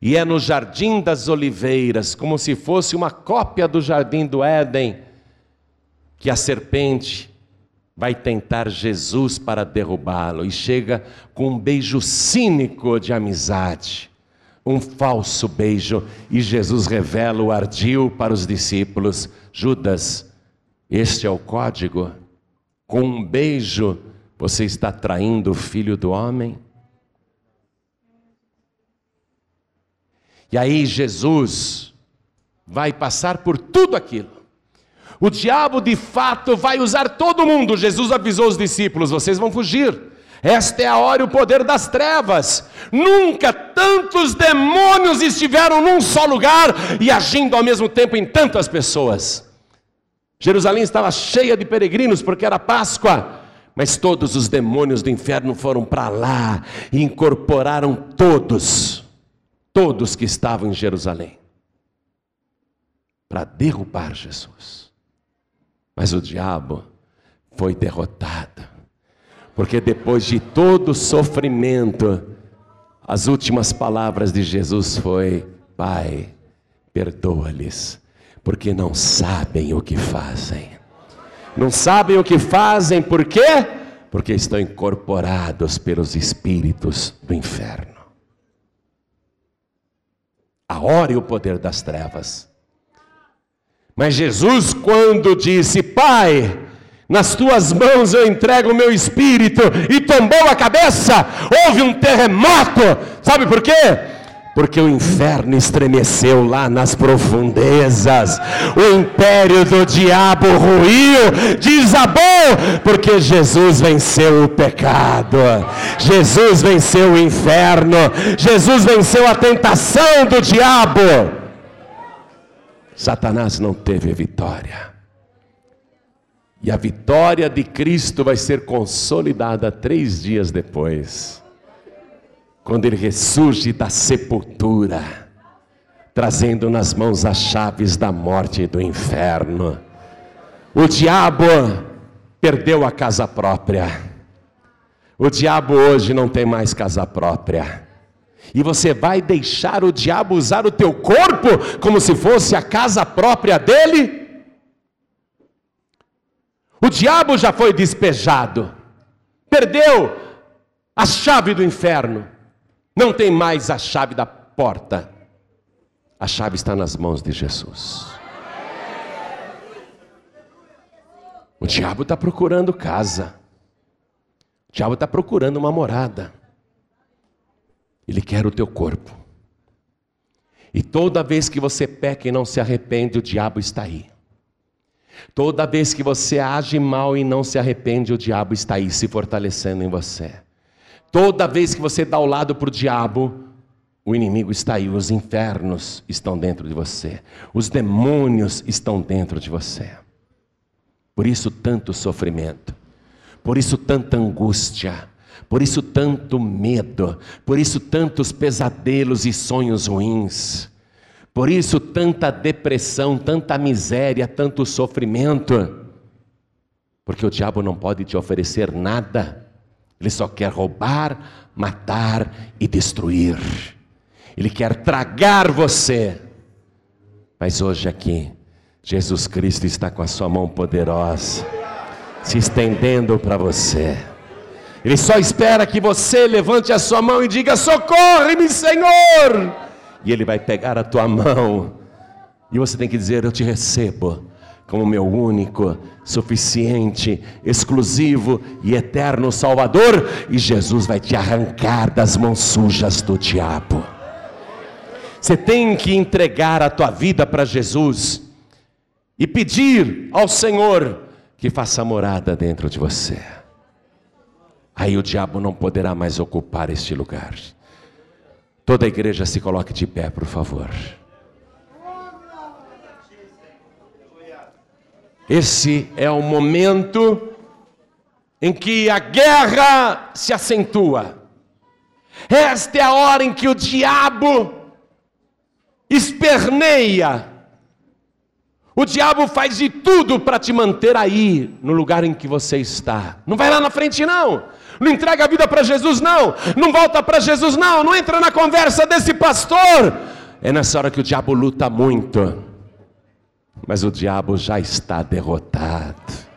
e é no jardim das oliveiras, como se fosse uma cópia do jardim do Éden, que a serpente vai tentar Jesus para derrubá-lo. E chega com um beijo cínico de amizade, um falso beijo, e Jesus revela o ardil para os discípulos: Judas, Este é o código. Com um beijo, você está traindo o filho do homem? E aí Jesus vai passar por tudo aquilo. O diabo de fato vai usar todo mundo. Jesus avisou os discípulos: vocês vão fugir. Esta é a hora e o poder das trevas. Nunca tantos demônios estiveram num só lugar e agindo ao mesmo tempo em tantas pessoas. Jerusalém estava cheia de peregrinos porque era Páscoa, mas todos os demônios do inferno foram para lá e incorporaram todos, todos que estavam em Jerusalém, para derrubar Jesus. Mas o diabo foi derrotado, porque depois de todo o sofrimento, as últimas palavras de Jesus foi: Pai, perdoa-lhes, porque não sabem o que fazem. Não sabem o que fazem, por quê? Porque estão incorporados pelos espíritos do inferno. A hora e o poder das trevas. Mas Jesus, quando disse: Pai, nas tuas mãos eu entrego o meu espírito, e tombou a cabeça, houve um terremoto, sabe por quê? Porque o inferno estremeceu lá nas profundezas, o império do diabo ruiu, desabou, porque Jesus venceu o pecado, Jesus venceu o inferno, Jesus venceu a tentação do diabo. Satanás não teve vitória. E a vitória de Cristo vai ser consolidada três dias depois quando ele ressurge da sepultura, trazendo nas mãos as chaves da morte e do inferno. O diabo perdeu a casa própria. O diabo hoje não tem mais casa própria. E você vai deixar o diabo usar o teu corpo como se fosse a casa própria dele? O diabo já foi despejado, perdeu a chave do inferno. Não tem mais a chave da porta. A chave está nas mãos de Jesus. O diabo está procurando casa. O diabo está procurando uma morada. Ele quer o teu corpo. E toda vez que você peca e não se arrepende, o diabo está aí. Toda vez que você age mal e não se arrepende, o diabo está aí se fortalecendo em você. Toda vez que você dá o lado para o diabo, o inimigo está aí, os infernos estão dentro de você, os demônios estão dentro de você. Por isso, tanto sofrimento, por isso, tanta angústia, por isso, tanto medo, por isso, tantos pesadelos e sonhos ruins, por isso, tanta depressão, tanta miséria, tanto sofrimento, porque o diabo não pode te oferecer nada ele só quer roubar, matar e destruir. Ele quer tragar você. Mas hoje aqui, Jesus Cristo está com a sua mão poderosa, se estendendo para você. Ele só espera que você levante a sua mão e diga: Socorre-me, Senhor! E Ele vai pegar a tua mão, e você tem que dizer: Eu te recebo como meu único, suficiente, exclusivo e eterno Salvador, e Jesus vai te arrancar das mãos sujas do diabo. Você tem que entregar a tua vida para Jesus e pedir ao Senhor que faça morada dentro de você. Aí o diabo não poderá mais ocupar este lugar. Toda a igreja se coloque de pé, por favor. Esse é o momento em que a guerra se acentua. Esta é a hora em que o diabo esperneia. O diabo faz de tudo para te manter aí, no lugar em que você está. Não vai lá na frente, não. Não entrega a vida para Jesus, não. Não volta para Jesus, não. Não entra na conversa desse pastor. É nessa hora que o diabo luta muito mas o diabo já está derrotado.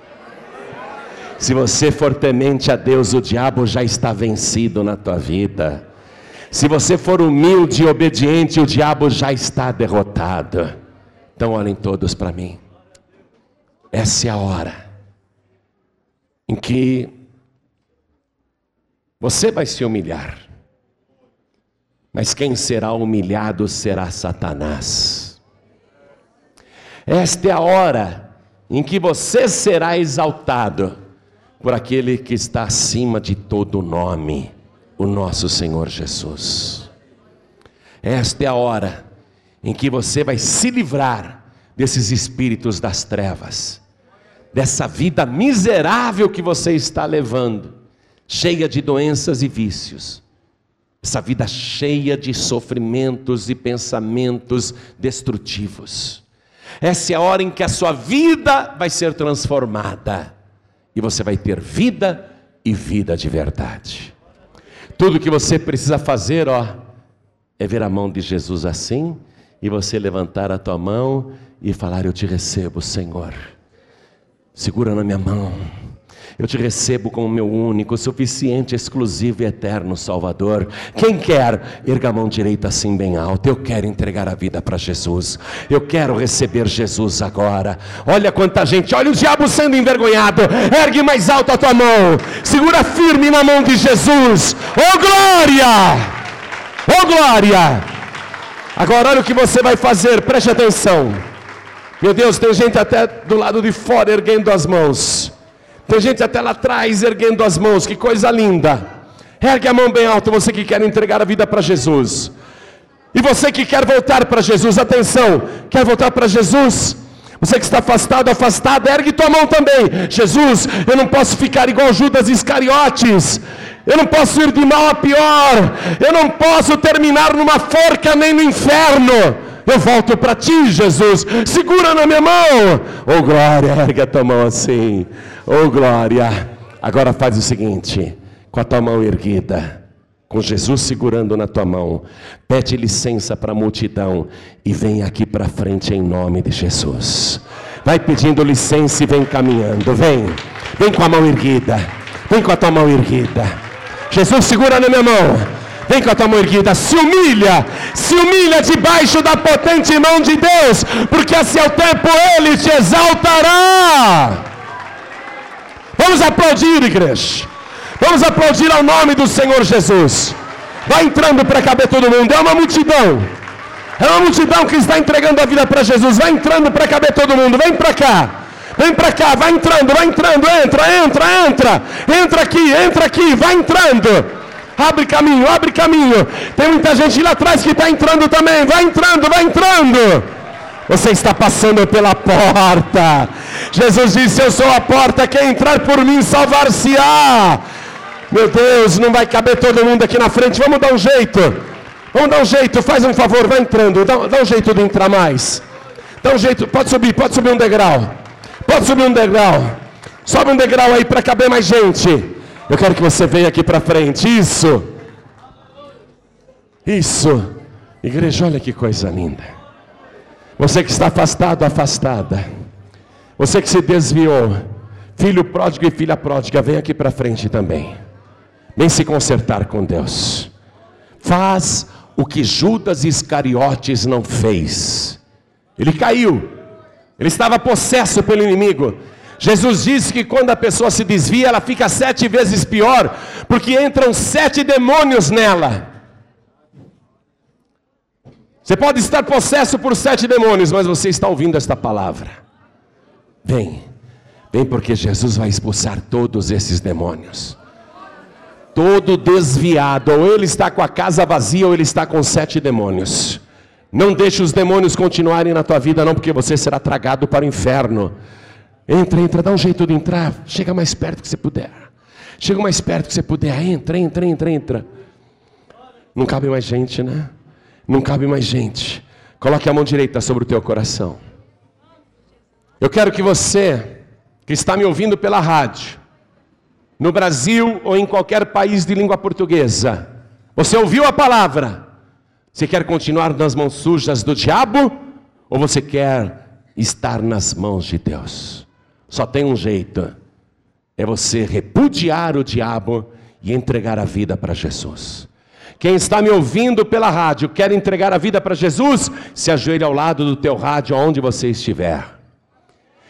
Se você for temente a Deus, o diabo já está vencido na tua vida. Se você for humilde e obediente, o diabo já está derrotado. Então olhem todos para mim. essa é a hora em que você vai se humilhar. Mas quem será humilhado será Satanás. Esta é a hora em que você será exaltado por aquele que está acima de todo nome, o nosso Senhor Jesus. Esta é a hora em que você vai se livrar desses espíritos das trevas, dessa vida miserável que você está levando, cheia de doenças e vícios, essa vida cheia de sofrimentos e pensamentos destrutivos. Essa é a hora em que a sua vida vai ser transformada e você vai ter vida e vida de verdade. Tudo que você precisa fazer, ó, é ver a mão de Jesus assim e você levantar a tua mão e falar: Eu te recebo, Senhor. Segura na minha mão. Eu te recebo como meu único, suficiente, exclusivo e eterno Salvador. Quem quer, erga a mão direita assim bem alta. Eu quero entregar a vida para Jesus. Eu quero receber Jesus agora. Olha quanta gente, olha o diabo sendo envergonhado. Ergue mais alto a tua mão. Segura firme na mão de Jesus. Oh glória! Oh glória! Agora olha o que você vai fazer, preste atenção. Meu Deus, tem gente até do lado de fora erguendo as mãos. Tem gente até lá atrás erguendo as mãos, que coisa linda. Ergue a mão bem alta, você que quer entregar a vida para Jesus. E você que quer voltar para Jesus, atenção, quer voltar para Jesus? Você que está afastado, afastado, ergue tua mão também. Jesus, eu não posso ficar igual Judas Iscariotes. Eu não posso ir de mal a pior. Eu não posso terminar numa forca nem no inferno. Eu volto para ti, Jesus. Segura na minha mão. Oh glória, ergue a tua mão assim. Oh glória. Agora faz o seguinte, com a tua mão erguida, com Jesus segurando na tua mão, pede licença para a multidão e vem aqui para frente em nome de Jesus. Vai pedindo licença e vem caminhando. Vem. Vem com a mão erguida. Vem com a tua mão erguida. Jesus segura na minha mão. Vem com a tua mão erguida, se humilha, se humilha debaixo da potente mão de Deus, porque a seu tempo Ele te exaltará. Vamos aplaudir, igreja. Vamos aplaudir ao nome do Senhor Jesus. Vai entrando para caber todo mundo. É uma multidão. É uma multidão que está entregando a vida para Jesus. Vai entrando para caber todo mundo. Vem para cá. Vem para cá, vai entrando, vai entrando, entra, entra, entra. Entra aqui, entra aqui, vai entrando. Abre caminho, abre caminho. Tem muita gente lá atrás que está entrando também. Vai entrando, vai entrando. Você está passando pela porta. Jesus disse: Eu sou a porta. Quem entrar por mim salvar-se-á. Meu Deus, não vai caber todo mundo aqui na frente. Vamos dar um jeito. Vamos dar um jeito. Faz um favor, vai entrando. Dá, dá um jeito de entrar mais. Dá um jeito. Pode subir, pode subir um degrau. Pode subir um degrau. Sobe um degrau aí para caber mais gente. Eu quero que você venha aqui para frente. Isso. Isso. Igreja, olha que coisa linda. Você que está afastado, afastada. Você que se desviou. Filho pródigo e filha pródiga, vem aqui para frente também. Vem se consertar com Deus. Faz o que Judas Iscariotes não fez. Ele caiu. Ele estava possesso pelo inimigo. Jesus disse que quando a pessoa se desvia, ela fica sete vezes pior, porque entram sete demônios nela. Você pode estar possesso por sete demônios, mas você está ouvindo esta palavra. Vem, vem, porque Jesus vai expulsar todos esses demônios. Todo desviado, ou ele está com a casa vazia, ou ele está com sete demônios. Não deixe os demônios continuarem na tua vida, não, porque você será tragado para o inferno. Entra, entra, dá um jeito de entrar. Chega mais perto que você puder. Chega mais perto que você puder. Entra, entra, entra, entra. Não cabe mais gente, né? Não cabe mais gente. Coloque a mão direita sobre o teu coração. Eu quero que você, que está me ouvindo pela rádio, no Brasil ou em qualquer país de língua portuguesa, você ouviu a palavra? Você quer continuar nas mãos sujas do diabo? Ou você quer estar nas mãos de Deus? Só tem um jeito: é você repudiar o diabo e entregar a vida para Jesus. Quem está me ouvindo pela rádio, quer entregar a vida para Jesus, se ajoelhe ao lado do teu rádio, onde você estiver.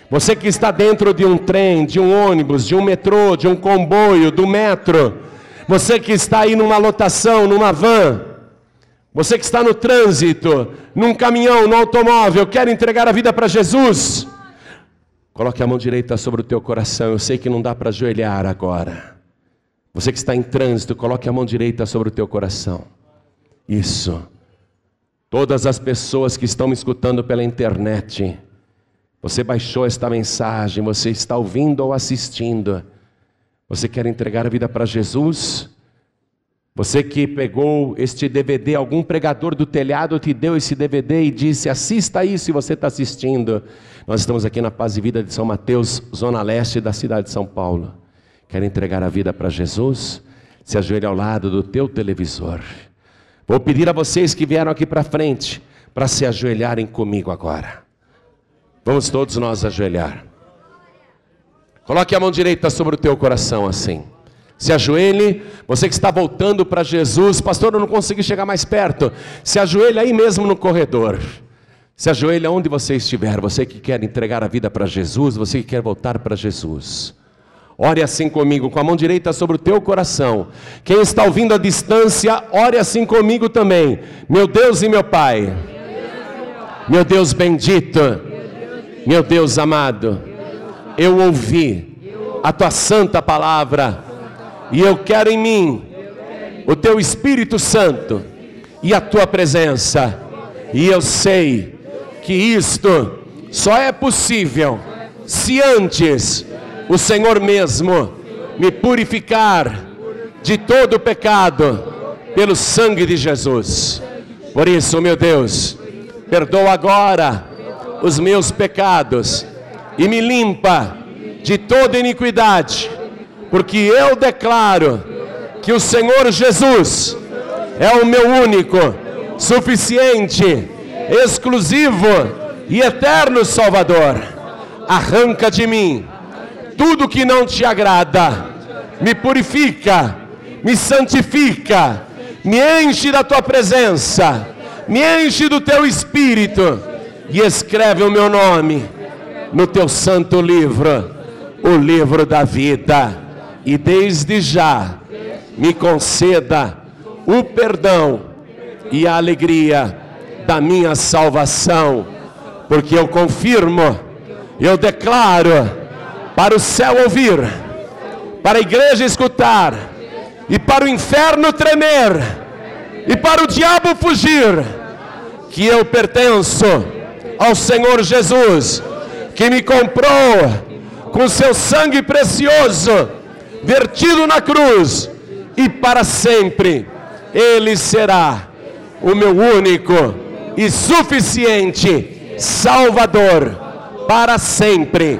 Você que está dentro de um trem, de um ônibus, de um metrô, de um comboio, do metro. Você que está aí numa lotação, numa van. Você que está no trânsito, num caminhão, no automóvel, quer entregar a vida para Jesus. Coloque a mão direita sobre o teu coração. Eu sei que não dá para ajoelhar agora. Você que está em trânsito, coloque a mão direita sobre o teu coração. Isso. Todas as pessoas que estão me escutando pela internet, você baixou esta mensagem, você está ouvindo ou assistindo. Você quer entregar a vida para Jesus? Você que pegou este DVD, algum pregador do telhado te deu esse DVD e disse: assista aí se você está assistindo. Nós estamos aqui na Paz e Vida de São Mateus, zona leste da cidade de São Paulo. Quer entregar a vida para Jesus? Se ajoelhe ao lado do teu televisor. Vou pedir a vocês que vieram aqui para frente para se ajoelharem comigo agora. Vamos todos nós ajoelhar. Coloque a mão direita sobre o teu coração assim. Se ajoelhe, você que está voltando para Jesus, pastor, eu não consegui chegar mais perto. Se ajoelhe aí mesmo no corredor. Se ajoelhe onde você estiver, você que quer entregar a vida para Jesus, você que quer voltar para Jesus. Ore assim comigo, com a mão direita sobre o teu coração. Quem está ouvindo à distância, ore assim comigo também. Meu Deus e meu Pai. Meu Deus bendito. Meu Deus amado. Eu ouvi a tua santa palavra e eu quero em mim o teu Espírito Santo e a tua presença. E eu sei que isto só é possível se antes o Senhor mesmo me purificar de todo pecado pelo sangue de Jesus. Por isso, meu Deus, perdoa agora os meus pecados e me limpa de toda iniquidade porque eu declaro que o Senhor Jesus é o meu único, suficiente, exclusivo e eterno Salvador. Arranca de mim tudo que não te agrada, me purifica, me santifica, me enche da tua presença, me enche do teu espírito e escreve o meu nome no teu santo livro, o livro da vida. E desde já me conceda o perdão e a alegria da minha salvação, porque eu confirmo, eu declaro para o céu ouvir, para a igreja escutar e para o inferno tremer e para o diabo fugir, que eu pertenço ao Senhor Jesus, que me comprou com seu sangue precioso vertido na cruz, e para sempre Ele será o meu único e suficiente Salvador, para sempre.